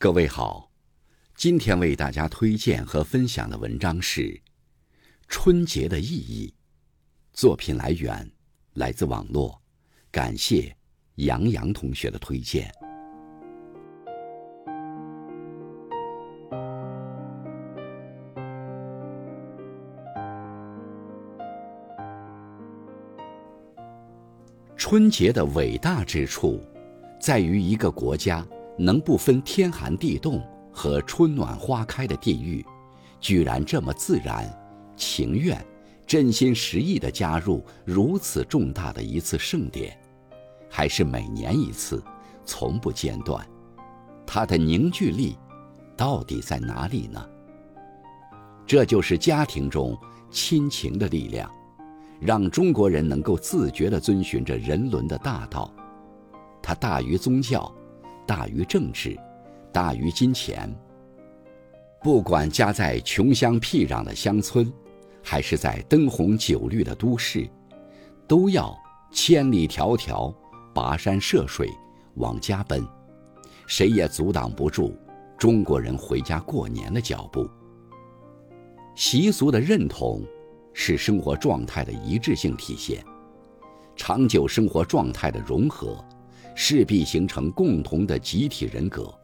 各位好，今天为大家推荐和分享的文章是《春节的意义》。作品来源来自网络，感谢杨洋同学的推荐。春节的伟大之处，在于一个国家。能不分天寒地冻和春暖花开的地域，居然这么自然、情愿、真心实意地加入如此重大的一次盛典，还是每年一次，从不间断，它的凝聚力到底在哪里呢？这就是家庭中亲情的力量，让中国人能够自觉地遵循着人伦的大道，它大于宗教。大于政治，大于金钱。不管家在穷乡僻壤的乡村，还是在灯红酒绿的都市，都要千里迢迢跋山涉水往家奔，谁也阻挡不住中国人回家过年的脚步。习俗的认同，是生活状态的一致性体现，长久生活状态的融合。势必形成共同的集体人格，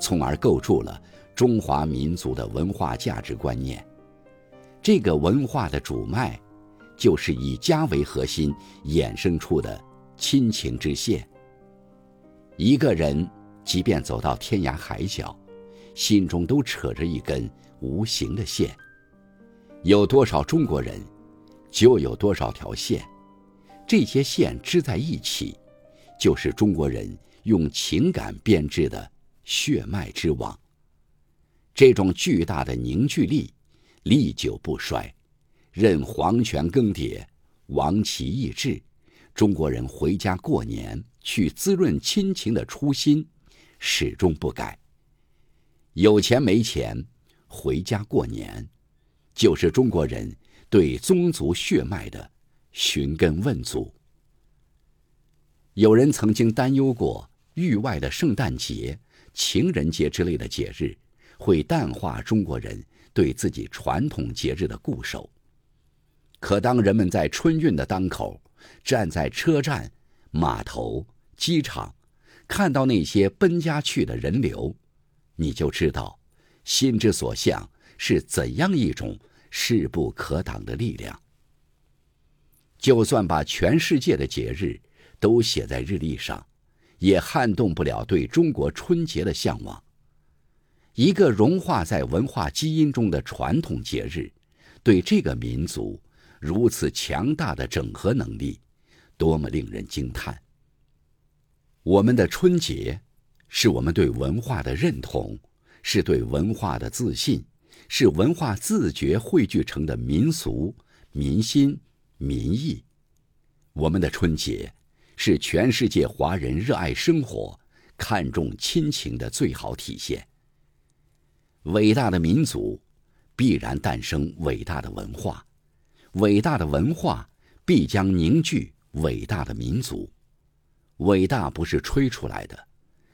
从而构筑了中华民族的文化价值观念。这个文化的主脉，就是以家为核心衍生出的亲情之线。一个人即便走到天涯海角，心中都扯着一根无形的线。有多少中国人，就有多少条线，这些线织在一起。就是中国人用情感编织的血脉之网。这种巨大的凝聚力，历久不衰。任皇权更迭，王旗易帜，中国人回家过年去滋润亲情的初心，始终不改。有钱没钱，回家过年，就是中国人对宗族血脉的寻根问祖。有人曾经担忧过，域外的圣诞节、情人节之类的节日，会淡化中国人对自己传统节日的固守。可当人们在春运的当口，站在车站、码头、机场，看到那些奔家去的人流，你就知道，心之所向是怎样一种势不可挡的力量。就算把全世界的节日，都写在日历上，也撼动不了对中国春节的向往。一个融化在文化基因中的传统节日，对这个民族如此强大的整合能力，多么令人惊叹！我们的春节，是我们对文化的认同，是对文化的自信，是文化自觉汇聚成的民俗、民心、民意。我们的春节。是全世界华人热爱生活、看重亲情的最好体现。伟大的民族，必然诞生伟大的文化；伟大的文化，必将凝聚伟大的民族。伟大不是吹出来的，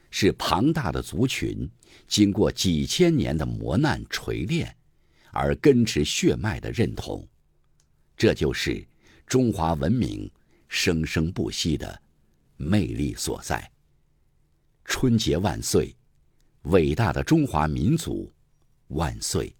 是庞大的族群经过几千年的磨难锤炼，而根植血脉的认同。这就是中华文明。生生不息的魅力所在。春节万岁，伟大的中华民族万岁！